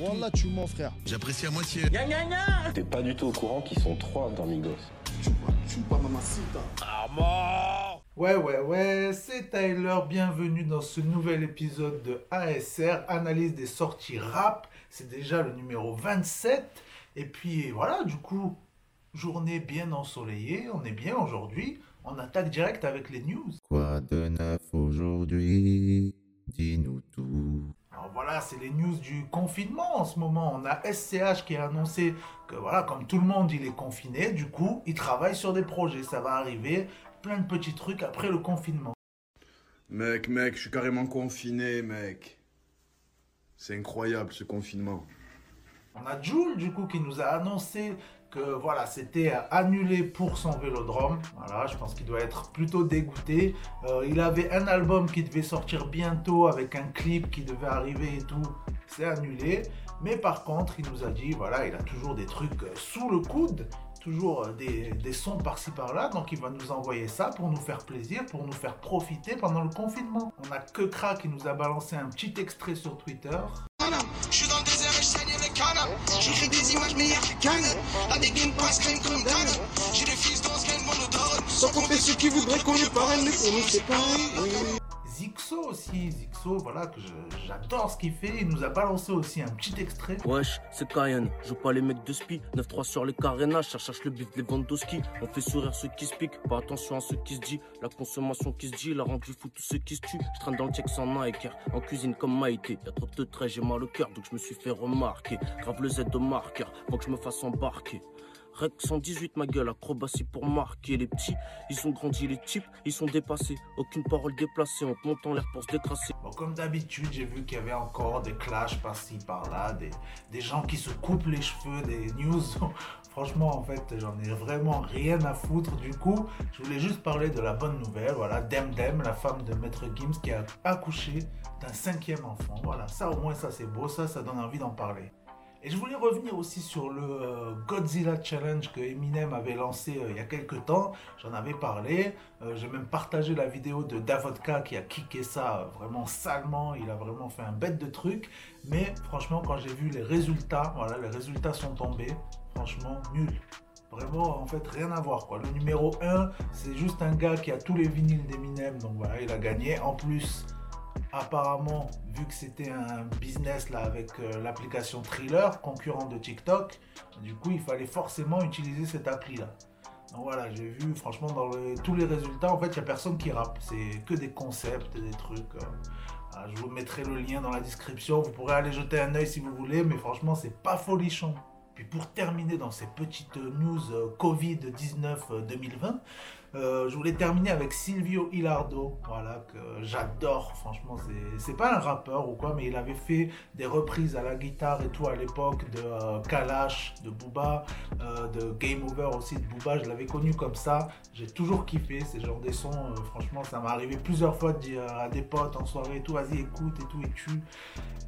Wallah, tu mens, frère. J'apprécie à moitié. T'es pas du tout au courant qu'ils sont trois dans Migos. Ouais, ouais, ouais, c'est Tyler, bienvenue dans ce nouvel épisode de ASR, analyse des sorties rap. C'est déjà le numéro 27. Et puis voilà, du coup, journée bien ensoleillée, on est bien aujourd'hui. On attaque direct avec les news. Quoi de neuf aujourd'hui? Dis-nous tout. Alors voilà, c'est les news du confinement en ce moment. On a SCH qui a annoncé que voilà, comme tout le monde, il est confiné. Du coup, il travaille sur des projets. Ça va arriver, plein de petits trucs après le confinement. Mec, mec, je suis carrément confiné, mec. C'est incroyable ce confinement. On a Jules du coup qui nous a annoncé que voilà, c'était annulé pour son vélodrome. Voilà, je pense qu'il doit être plutôt dégoûté. Euh, il avait un album qui devait sortir bientôt avec un clip qui devait arriver et tout. C'est annulé. Mais par contre, il nous a dit, voilà, il a toujours des trucs euh, sous le coude. Toujours euh, des, des sons par-ci par-là, donc il va nous envoyer ça pour nous faire plaisir, pour nous faire profiter pendant le confinement. On a que Kra qui nous a balancé un petit extrait sur Twitter. Cannes. J'écris des images meilleures que. La dégaine passe crème comme Dan. J'ai des fils dans ce game monotone. Sans compter ceux qui voudraient qu'on les parraine, mais pour nous c'est pareil. Zixo aussi, Zixo, voilà, que j'adore ce qu'il fait. Il nous a balancé aussi un petit extrait. Wesh, c'est Cayenne, joue pas les mecs de spi. 9-3 sur les carénages, cherche cherche le bif de Lewandowski. On fait sourire ceux qui se piquent, pas attention à ceux qui se dit La consommation qui se dit, la rendu fou tous ceux qui se tuent. Je traîne dans le check sans Nike, en cuisine comme Maïté. Y'a trop de traits, j'ai mal au cœur, donc je me suis fait remarquer. Grave le Z de marqueur, faut que je me fasse embarquer Rec 118 ma gueule, acrobatie pour marquer Les petits, ils ont grandi, les types, ils sont dépassés Aucune parole déplacée, on te monte en l'air pour se comme d'habitude, j'ai vu qu'il y avait encore des clashs par-ci, par-là, des, des gens qui se coupent les cheveux, des news. Franchement, en fait, j'en ai vraiment rien à foutre. Du coup, je voulais juste parler de la bonne nouvelle. Voilà, Dem Dem, la femme de Maître Gims, qui a accouché d'un cinquième enfant. Voilà, ça au moins, ça c'est beau, ça, ça donne envie d'en parler. Et je voulais revenir aussi sur le euh, Godzilla Challenge que Eminem avait lancé euh, il y a quelques temps. J'en avais parlé. Euh, J'ai même partagé la vidéo de Davodka qui a kické ça vraiment salement. Il a vraiment fait un bête de truc. Mais franchement, quand j'ai vu les résultats, voilà, les résultats sont tombés. Franchement, nul. Vraiment, en fait, rien à voir. Quoi. Le numéro 1, c'est juste un gars qui a tous les vinyles d'Eminem. Donc voilà, il a gagné. En plus, apparemment, vu que c'était un business avec euh, l'application Thriller, concurrent de TikTok, du coup, il fallait forcément utiliser cette appli là. Donc voilà, j'ai vu, franchement, dans tous les résultats, en fait, il n'y a personne qui rappe. C'est que des concepts, des trucs. euh, je vous mettrai le lien dans la description. Vous pourrez aller jeter un œil si vous voulez, mais franchement, c'est pas folichon. Puis pour terminer dans ces petites news euh, Covid-19 euh, 2020, euh, je voulais terminer avec Silvio Hilardo, voilà, que j'adore, franchement, c'est- pas un rappeur ou quoi, mais il avait fait des reprises à la guitare et tout à l'époque de euh, Kalash, de Booba, euh, de Game Over aussi de Booba, je l'avais connu comme ça, j'ai toujours kiffé ces genres des sons, euh, franchement, ça m'est arrivé plusieurs fois de dire à des potes en soirée et tout, vas-y écoute et tout et tu.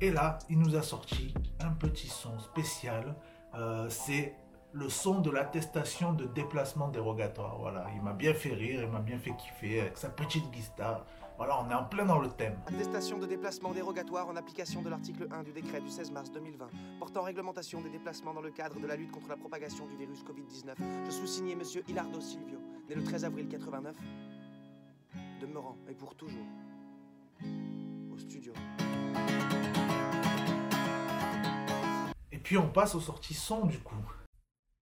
Et là, il nous a sorti un petit son spécial, euh, c'est le son de l'attestation de déplacement dérogatoire. Voilà, il m'a bien fait rire, il m'a bien fait kiffer avec sa petite guitare. Voilà, on est en plein dans le thème. Attestation de déplacement dérogatoire en application de l'article 1 du décret du 16 mars 2020 portant réglementation des déplacements dans le cadre de la lutte contre la propagation du virus Covid-19. Je sous-signais Monsieur Hilardo Silvio, né le 13 avril 89, demeurant et pour toujours au studio. Puis on passe aux sorties son du coup.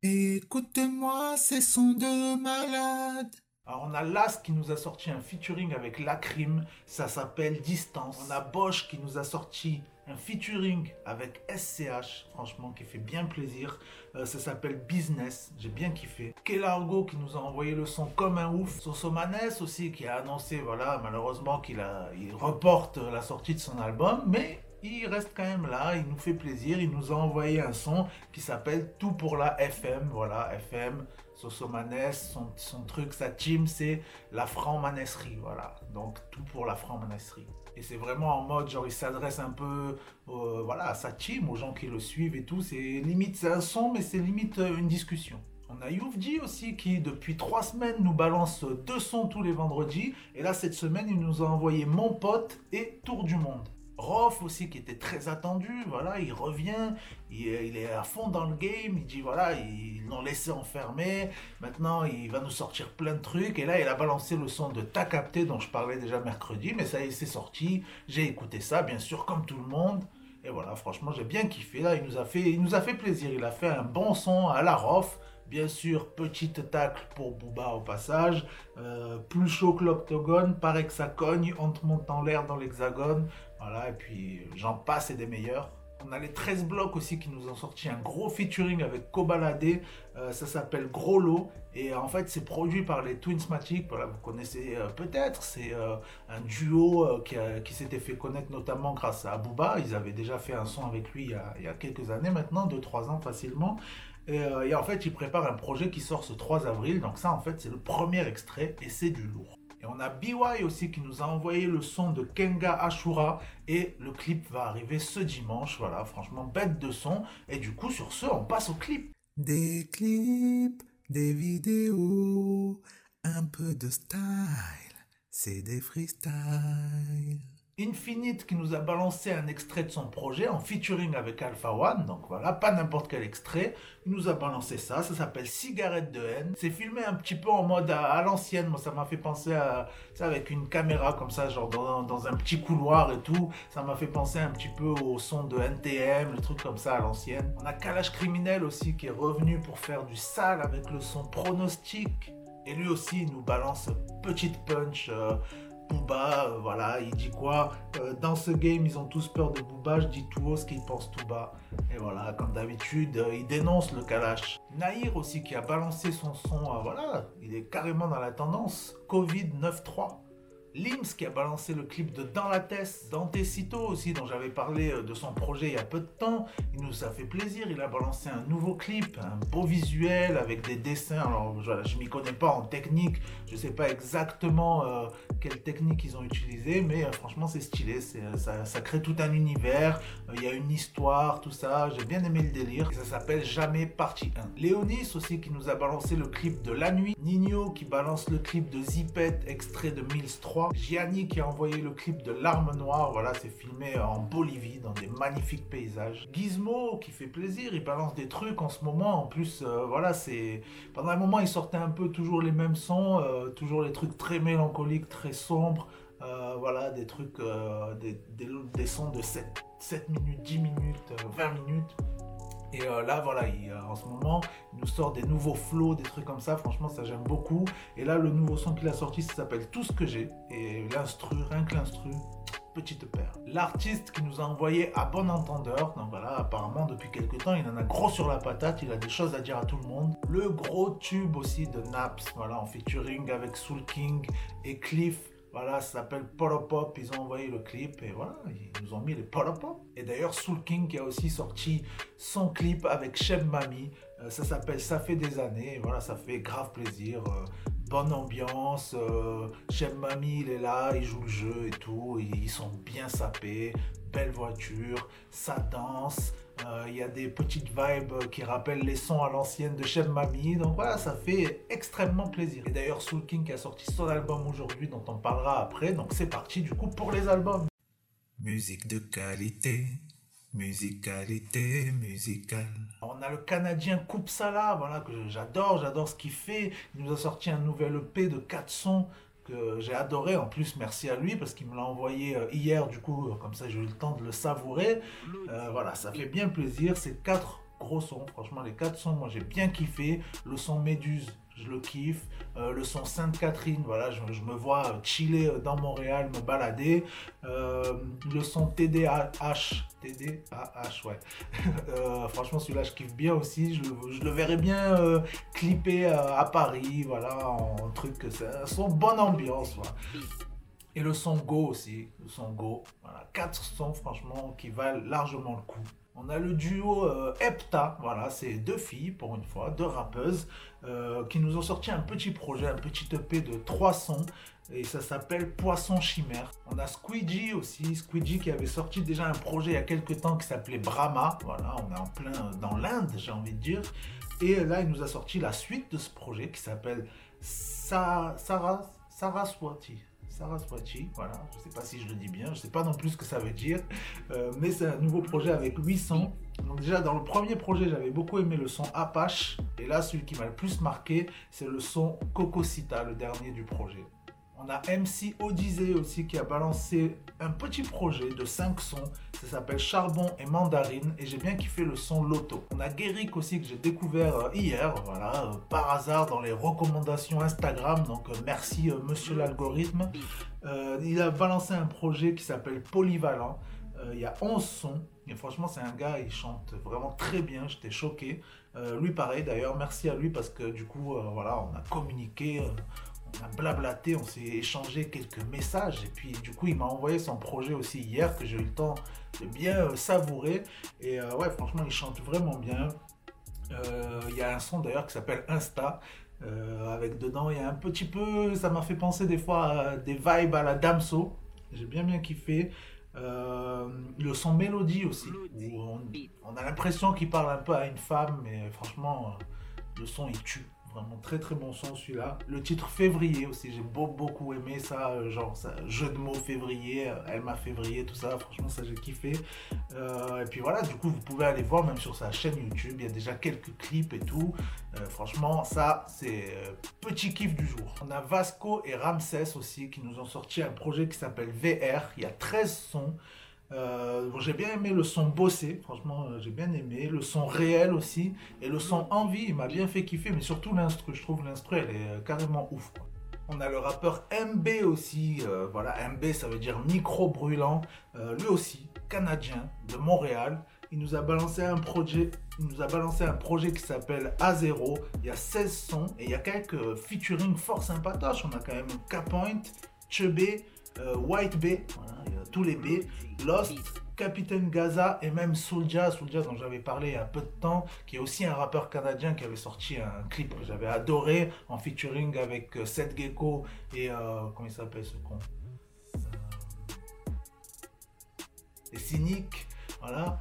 Écoute-moi, ces sons de malade. Alors on a Las qui nous a sorti un featuring avec Lacrim, ça s'appelle Distance. On a Bosch qui nous a sorti un featuring avec SCH, franchement qui fait bien plaisir. Euh, ça s'appelle Business, j'ai bien kiffé. Kelargo qui nous a envoyé le son comme un ouf. Sosomanes aussi qui a annoncé, voilà, malheureusement qu'il a, il reporte la sortie de son album, mais il reste quand même là, il nous fait plaisir, il nous a envoyé un son qui s'appelle Tout pour la FM, voilà, FM, Sosomanes, son, son truc, sa team, c'est la franc-manesserie, voilà, donc tout pour la franc-manesserie. Et c'est vraiment en mode, genre, il s'adresse un peu voilà, à sa team, aux gens qui le suivent et tout, c'est limite, c'est un son, mais c'est limite euh, une discussion. On a Youfji aussi qui, depuis trois semaines, nous balance deux sons tous les vendredis. Et là, cette semaine, il nous a envoyé Mon Pote et Tour du Monde. Rof aussi qui était très attendu, voilà, il revient, il, est à fond dans le game, il dit voilà, ils l'ont laissé enfermer, maintenant il va nous sortir plein de trucs, et là il a balancé le son de Ta capté dont je parlais déjà mercredi, mais ça c'est sorti, j'ai écouté ça, bien sûr, comme tout le monde, et voilà, franchement j'ai bien kiffé, là il nous a fait, il nous a fait plaisir, il a fait un bon son à la Rof, Bien sûr, petite tacle pour Booba au passage. Euh, plus chaud que l'octogone, paraît que ça cogne, on te monte en l'air dans l'hexagone. Voilà, et puis j'en passe et des meilleurs. On a les 13 blocs aussi qui nous ont sorti un gros featuring avec Kobalade. Euh, ça s'appelle Gros Lot. Et en fait, c'est produit par les Twinsmatic. Voilà, vous connaissez euh, peut-être. C'est un duo qui, s'était fait connaître notamment grâce à Booba. Ils avaient déjà fait un son avec lui il y a, quelques années maintenant, 2-3 ans facilement. Euh, et, en fait, il prépare un projet qui sort ce 3 avril. Donc ça, en fait, c'est le premier extrait et c'est du lourd. On a BY aussi qui nous a envoyé le son de Kenga Ashura et le clip va arriver ce dimanche. Voilà, franchement, bête de son. Et du coup, sur ce, on passe au clip. Des clips, des vidéos, un peu de style, c'est des freestyles. Infinite qui nous a balancé un extrait de son projet en featuring avec Alpha One, donc voilà, pas n'importe quel extrait, il nous a balancé ça, ça s'appelle Cigarette de haine, c'est filmé un petit peu en mode à, l'ancienne, moi ça m'a fait penser à ça avec une caméra comme ça, genre dans, un petit couloir et tout, ça m'a fait penser un petit peu au son de NTM, le truc comme ça à l'ancienne. On a Kalash Criminel aussi qui est revenu pour faire du sale avec le son pronostic, et lui aussi il nous balance petite punch. Euh, Booba, euh, voilà, il dit quoi euh, Dans ce game, ils ont tous peur de Booba, je dis tout haut ce qu'ils pensent tout bas. Et voilà, comme d'habitude, euh, il dénonce le Kalash. Naïr aussi qui a balancé son son, voilà, il est carrément dans la tendance. Covid 9.3. Lims qui a balancé le clip de Dans la Tête, Dantecito aussi, dont j'avais parlé euh, de son projet il y a peu de temps. Il nous a fait plaisir, il a balancé un nouveau clip, un beau visuel avec des dessins. Alors voilà, je m'y connais pas en technique, je sais pas exactement euh, quelle technique ils ont utilisé, mais euh, franchement c'est stylé, ça, ça, crée tout un univers, il y a une histoire, tout ça, j'ai bien aimé le délire. ça s'appelle Jamais Partie 1. Léonis aussi qui nous a balancé le clip de La Nuit. Nino qui balance le clip de Zipette, extrait de Mills 3. Gianni qui a envoyé le clip de L'arme noire, voilà, c'est filmé en Bolivie, dans des magnifiques paysages. Gizmo qui fait plaisir, il balance des trucs en ce moment, en plus, euh, voilà, c'est... Pendant un moment, il sortait un peu toujours les mêmes sons, euh, toujours les trucs très mélancoliques, très sombres, euh, voilà, des trucs, des, sons de 7, 7 minutes, 10 minutes, 20 minutes. Et euh, là, voilà, il, en ce moment, il nous sort des nouveaux flows, des trucs comme ça. Franchement, ça j'aime beaucoup. Et là, le nouveau son qu'il a sorti, ça s'appelle Tout ce que j'ai. Et l'instru, rien que l'instru, petite paire. L'artiste qui nous a envoyé à bon entendeur, donc voilà, apparemment depuis quelques temps, il en a gros sur la patate, il a des choses à dire à tout le monde. Le gros tube aussi de Naps, voilà, en featuring avec Soul King et Cliff. Voilà, ça s'appelle Pop. Ils ont envoyé le clip et voilà, ils nous ont mis les Pop. Et d'ailleurs, Soul King qui a aussi sorti son clip avec Chef Mami. Euh, ça s'appelle Ça fait des années. Voilà, ça fait grave plaisir. Euh, bonne ambiance. Euh, Chef Mami, il est là, il joue le jeu et tout. Ils sont bien sapés. Belle voiture, ça danse. Il y a des petites vibes qui rappellent les sons à l'ancienne de Chef Mami. Donc voilà, ça fait extrêmement plaisir. Et d'ailleurs, Soul King qui a sorti son album aujourd'hui, dont on parlera après. Donc c'est parti du coup pour les albums. Musique de qualité. Musicalité musicale. On a le Canadien Sala, voilà, que j'adore, j'adore ce qu'il fait. Il nous a sorti un nouvel EP de 4 sons j'ai adoré. En plus, merci à lui parce qu'il me l'a envoyé euh, hier, du coup, comme ça j'ai eu le temps de le savourer. Euh, voilà, ça fait bien plaisir. C'est quatre gros sons, franchement, les quatre sons, moi j'ai bien kiffé. Le son Méduse, je le kiffe. Euh, le son Sainte-Catherine, voilà, je, me vois chiller dans Montréal, me balader. le son TDAH, TDAH, ouais. franchement, celui-là, je kiffe bien aussi. Je, le verrais bien euh, clipper à Paris, voilà, en truc. Un son bonne ambiance, voilà. Et le son Go aussi, le son Go. Voilà, quatre sons, franchement, qui valent largement le coup. On a le duo euh, Epta, voilà, c'est deux filles pour une fois, deux rappeuses, euh, qui nous ont sorti un petit projet, un petit EP de trois sons, et ça s'appelle Poisson Chimère. On a Squeegee aussi, Squeegee qui avait sorti déjà un projet il y a quelques temps qui s'appelait Brahma, voilà, on est en plein dans l'Inde, j'ai envie de dire, et là il nous a sorti la suite de ce projet qui s'appelle Saraswati. Saraswati, voilà, je sais pas si je le dis bien, je sais pas non plus ce que ça veut dire, euh, mais c'est un nouveau projet avec 800. Donc déjà dans le premier projet j'avais beaucoup aimé le son Apache, et là celui qui m'a le plus marqué c'est le son Cocosita, le dernier du projet. On a MC Odyssey aussi qui a balancé un petit projet de 5 sons. Ça s'appelle Charbon et Mandarine et j'ai bien kiffé le son Loto. On a Guéric aussi que j'ai découvert euh, hier, voilà, euh, par hasard dans les recommandations Instagram. Donc euh, merci monsieur l'algorithme. il a balancé un projet qui s'appelle Polyvalent. il y a 11 sons. Et franchement, c'est un gars, il chante vraiment très bien. J'étais choqué. lui, pareil d'ailleurs. Merci à lui parce que du coup, voilà, on a communiqué on a blablaté, on s'est échangé quelques messages et puis du coup il m'a envoyé son projet aussi hier que j'ai eu le temps de bien euh, savourer et euh, ouais franchement il chante vraiment bien. Euh, il y a un son d'ailleurs qui s'appelle Insta avec dedans il y a un petit peu, ça m'a fait penser des fois à des vibes à la Damso, j'ai bien bien kiffé. le son mélodie aussi, on a l'impression qu'il parle un peu à une femme, mais franchement, le son il tue. Vraiment très très bon son celui-là. Le titre Février aussi, j'ai beaucoup aimé ça, euh, genre ça, jeu de mots février, euh, elle m'a février, tout ça, franchement ça j'ai kiffé. Euh, et puis voilà, du coup vous pouvez aller voir même sur sa chaîne YouTube, il y a déjà quelques clips et tout. franchement ça c'est petit kiff du jour. On a Vasco et Ramsès aussi qui nous ont sorti un projet qui s'appelle VR, il y a 13 sons. Euh, j'ai bien aimé le son bossé, franchement, euh, j'ai bien aimé. Le son réel aussi. Et le son envie, il m'a bien fait kiffer. Mais surtout l'instru, je trouve l'instru, elle est euh, carrément ouf. On a le rappeur MB aussi. voilà, MB, ça veut dire micro brûlant. lui aussi, canadien, de Montréal. Il nous a balancé un projet, il nous a balancé un projet qui s'appelle A0. Il y a 16 sons et il y a quelques featuring fort sympatoches. On a quand même K-Point, Chebé, White Bay, tous les B, Lost, Capitaine Gaza et même Soulja, Soulja dont j'avais parlé il y a peu de temps, qui est aussi un rappeur canadien qui avait sorti un clip que j'avais adoré en featuring avec euh, Seth Gecko et euh, comment il s'appelle ce con euh, Et Cynic, voilà.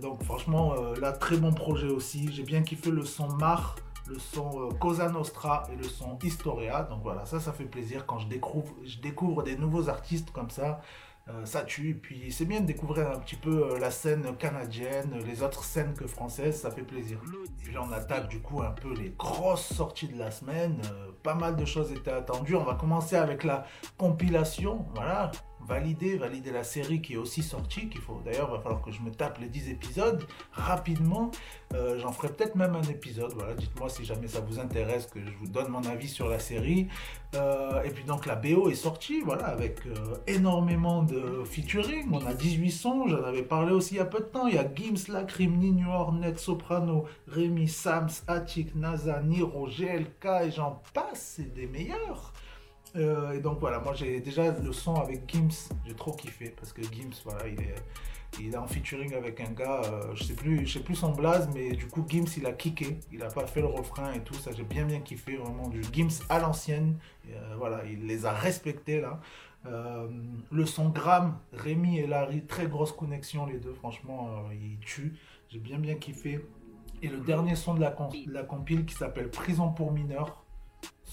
donc franchement, là très bon projet aussi. J'ai bien kiffé le son Mar le son Cosa Nostra et le son Historia. Donc voilà, ça, ça fait plaisir quand je découvre, je découvre des nouveaux artistes comme ça. Euh, ça tue. Puis c'est bien de découvrir un petit peu euh, la scène canadienne, les autres scènes que françaises, ça fait plaisir. Puis là on attaque du coup un peu les grosses sorties de la semaine. Euh, pas mal de choses étaient attendues. On va commencer avec la compilation. Voilà, valider, valider la série qui est aussi sortie, qu'il faut d'ailleurs, il va falloir que je me tape les 10 épisodes rapidement. Euh, j'en ferai peut-être même un épisode, voilà, dites-moi si jamais ça vous intéresse que je vous donne mon avis sur la série. Euh, et puis donc la BO est sortie, voilà, avec euh, énormément de featuring. On a 18 sons, j'en avais parlé aussi il y a peu de temps. Il y a Gims, Lacrim, Nino, Hornet, Soprano, Rémi, Sams, Attic, NASA, Niro, GLK et j'en passe, c'est des meilleurs. Euh, et donc voilà, moi j'ai déjà le son avec Gims, j'ai trop kiffé parce que Gims, voilà, il est, il est en featuring avec un gars, euh, je sais plus, je sais plus son blaze, mais du coup Gims il a kické, il a pas fait le refrain et tout, ça j'ai bien bien kiffé, vraiment du Gims à l'ancienne, euh, voilà, il les a respectés là. le son Gram, Rémi et Larry, très grosse connexion les deux, franchement, ils tuent, j'ai bien bien kiffé. Et le dernier son de la, de la compile qui s'appelle Prison pour mineurs,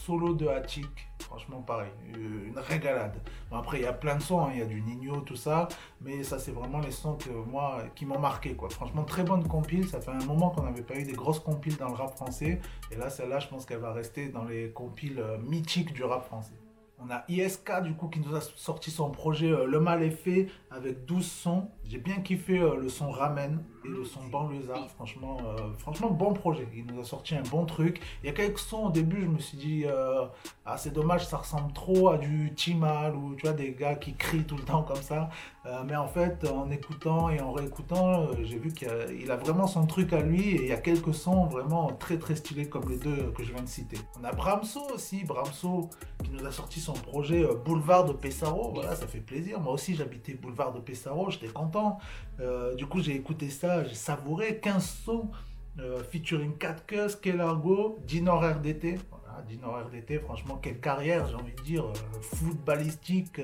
solo de Hachik, franchement pareil, une régalade. après il y a plein de sons, hein. il y a du Nino, tout ça, mais ça c'est vraiment les sons que moi qui m'ont marqué quoi. Franchement très bonne compile, ça fait un moment qu'on n'avait pas eu des grosses compiles dans le rap français, et là celle-là je pense qu'elle va rester dans les compiles euh, mythiques du rap français. On a ISK du coup qui nous a sorti son projet euh, Le Mal est fait avec 12 sons. J'ai bien kiffé euh, le son Ramen et le son Banlieusard. Franchement, euh, franchement, bon projet. Il nous a sorti un bon truc. Il y a quelques sons au début, je me suis dit, ah, c'est dommage, ça ressemble trop à du Timal ou tu vois, des gars qui crient tout le temps comme ça. mais en fait, en écoutant et en réécoutant, j'ai vu qu'il a, vraiment son truc à lui et il y a quelques sons vraiment très très stylés comme les deux que je viens de citer. On a Bramso aussi, Bramso qui nous a sorti son projet euh, Boulevard de Pessaro. Voilà, ça fait plaisir. Moi aussi, j'habitais Boulevard de Pessaro, j'étais content. Euh, du coup, j'ai écouté ça, j'ai savouré 15 sons euh, featuring 4 Cuss, Kelargo, Dinor RDT. Voilà, Dinor RDT, franchement, quelle carrière, j'ai envie de dire, footballistique,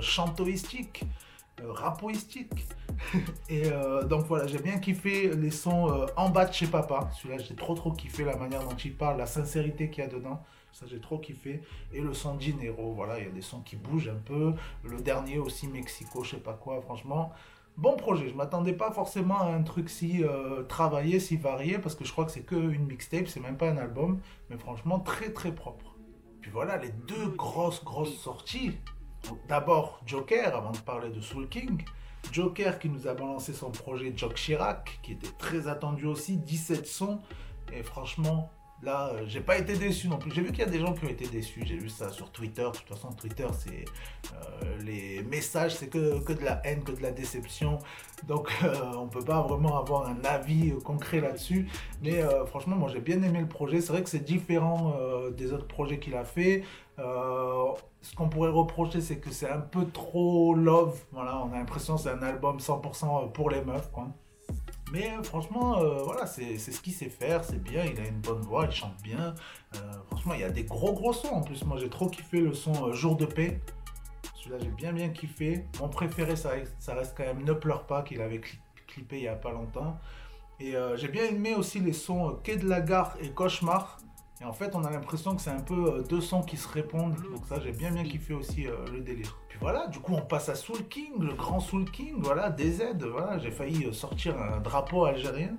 chantoistique. rapoistique. et donc voilà, j'ai bien kiffé les sons en bas de chez papa. Celui-là, j'ai trop trop kiffé la manière dont il parle, la sincérité qu'il y a dedans. Ça, j'ai trop kiffé. Et le son Dinero, voilà, il y a des sons qui bougent un peu. Le dernier aussi, Mexico, je sais pas quoi, franchement. Bon projet, je m'attendais pas forcément à un truc si euh, travaillé, si varié, parce que je crois que c'est que une mixtape, c'est même pas un album, mais franchement très très propre. Puis voilà, les deux grosses grosses sorties. D'abord Joker, avant de parler de Soul King. Joker qui nous a balancé son projet Jock Chirac, qui était très attendu aussi, 17 sons, et franchement, Là, euh, j'ai pas été déçu non plus. J'ai vu qu'il y a des gens qui ont été déçus. J'ai vu ça sur Twitter. De toute façon, Twitter, c'est euh, les messages, c'est que, que de la haine, que de la déception. Donc, euh, on peut pas vraiment avoir un avis concret là-dessus. Mais franchement, moi, j'ai bien aimé le projet. C'est vrai que c'est différent des autres projets qu'il a fait. ce qu'on pourrait reprocher, c'est que c'est un peu trop love. Voilà, on a l'impression que c'est un album 100% pour les meufs, quoi. Mais euh, franchement, euh, voilà, c'est ce qu'il sait faire, c'est bien, il a une bonne voix, il chante bien. Euh, franchement, il y a des gros gros sons en plus. Moi, j'ai trop kiffé le son Jour de paix. Celui-là, j'ai bien bien kiffé. Mon préféré, ça, ça reste quand même Ne pleure pas, qu'il avait clippé il y a pas longtemps. Et j'ai bien aimé aussi les sons Quai de la gare et Cauchemar. Et en fait, on a l'impression que c'est un peu euh, deux sons qui se répondent. Donc ça, j'ai bien bien kiffé aussi euh, le délire. Puis voilà, du coup, on passe à Soul King, le grand Soul King, voilà, DZ. Voilà, j'ai failli euh, sortir un drapeau algérien.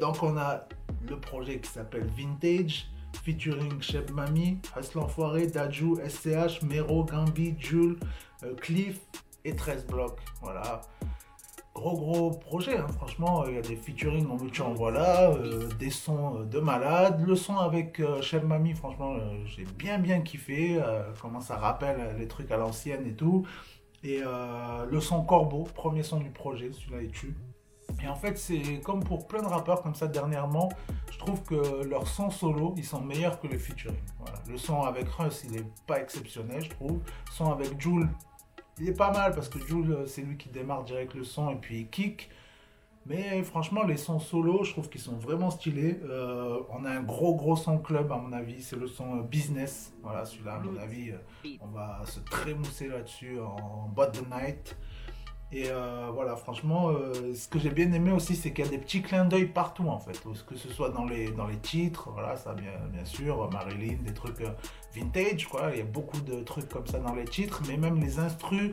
donc on a le projet qui s'appelle Vintage, featuring Cheb Mami, Hustle Enfoiré, Daju, SCH, Mero, Gambi, Jules, Cliff et 13 blocs. Voilà gros gros projet, hein. franchement, il y a des featuring en veux en voilà, euh, des sons de malade, le son avec euh, Chef Mami, franchement, euh, j'ai bien bien kiffé, comment ça rappelle les trucs à l'ancienne et tout, et le son Corbeau, premier son du projet, celui-là est tu. Et en fait, c'est comme pour plein de rappeurs comme ça dernièrement, je trouve que leurs sons solo, ils sont meilleurs que les featuring. Le son avec Russ, il est pas exceptionnel, je trouve. Le son avec Jules, il est pas mal parce que Jules, euh, c'est lui qui démarre direct le son et puis il kick. Mais franchement, les sons solo, je trouve qu'ils sont vraiment stylés. Euh, on a un gros, gros son club, à mon avis. C'est le son euh, business. Voilà, celui-là, à mon avis, on va se trémousser là-dessus en boîte de night. Et voilà, franchement, ce que j'ai bien aimé aussi, c'est qu'il y a des petits clins d'œil partout, en fait. Que ce soit dans les, dans les titres, voilà, ça, bien, bien sûr, Marilyn, des trucs vintage, quoi. Il y a beaucoup de trucs comme ça dans les titres, mais même les instrus, euh,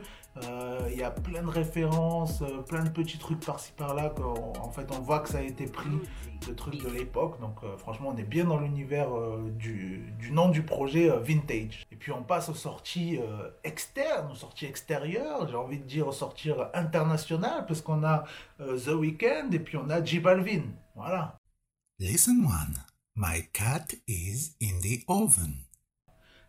il y a plein de références, euh, plein de petits trucs par-ci par-là. En fait, on voit que ça a été pris de trucs de l'époque. Donc, euh, franchement, on est bien dans l'univers du, du, nom du projet Vintage. Et puis, on passe aux sorties externes, aux sorties extérieures. J'ai envie de dire aux sorties internationales, parce qu'on a The Weeknd et puis on a J Balvin. Voilà. Listen one. My cat is in the oven.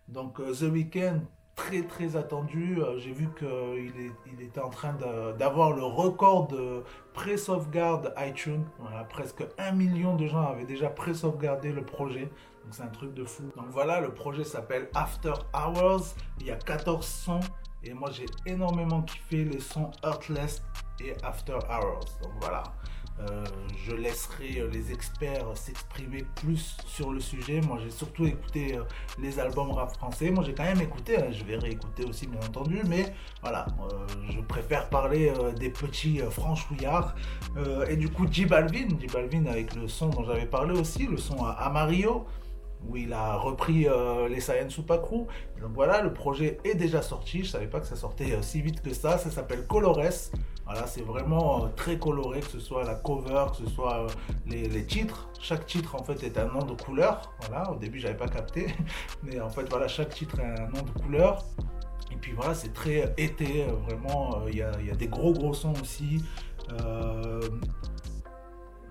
Donc euh, The Weeknd, très très attendu. Euh, j'ai vu qu'il il était en train d'avoir le record de pré-sauvegarde iTunes. presque un million de gens avaient déjà pré-sauvegardé le projet. Donc c'est un truc de fou. Donc voilà, le projet s'appelle After Hours. Il y a 14 sons. Et moi j'ai énormément kiffé les sons Heartless et After Hours. Donc voilà. Euh, je laisserai euh, les experts s'exprimer plus sur le sujet. Moi, j'ai surtout écouté euh, les albums rap français. Moi, j'ai quand même écouté. Hein. je vais réécouter aussi, bien entendu. Mais voilà, je préfère parler des petits franchouillards. et du coup, J Balvin, J Balvin avec le son dont j'avais parlé aussi, le son à Amario où il a repris les Saiyan Supakru. Donc voilà, le projet est déjà sorti. Je savais pas que ça sortait si vite que ça. Ça s'appelle Colores. Voilà, c'est vraiment euh, très coloré, que ce soit la cover, que ce soit euh, les, titres. Chaque titre en fait est un nom de couleur. Voilà, au début j'avais pas capté, mais en fait voilà, chaque titre est un nom de couleur. Et puis voilà, c'est très été, euh, vraiment. Il y, a, des gros gros sons aussi.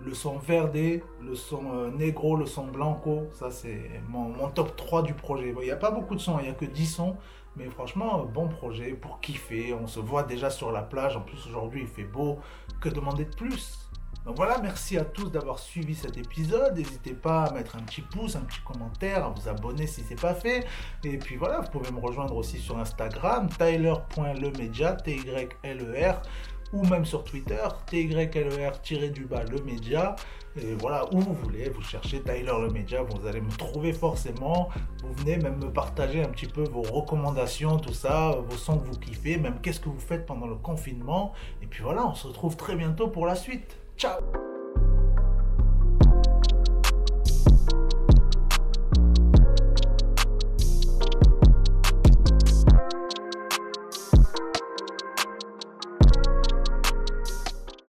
Le son verdé, le son négro, le son blanco, ça c'est mon, top 3 du projet. Il n'y a pas beaucoup de sons, il n'y a que 10 sons, mais franchement, bon projet pour kiffer. On se voit déjà sur la plage. En plus, aujourd'hui, il fait beau. Que demander de plus? Donc voilà, merci à tous d'avoir suivi cet épisode. N'hésitez pas à mettre un petit pouce, un petit commentaire, à vous abonner si ce n'est pas fait. Et puis voilà, vous pouvez me rejoindre aussi sur Instagram, tyler.lemedia, T-Y-L-E-R ou même sur Twitter, TYLER-du-bas le média. Et voilà, où vous voulez, vous cherchez Tyler le média, vous allez me trouver forcément. Vous venez même me partager un petit peu vos recommandations, tout ça, vos sons que vous kiffez, même qu'est-ce que vous faites pendant le confinement. Et puis voilà, on se retrouve très bientôt pour la suite. Ciao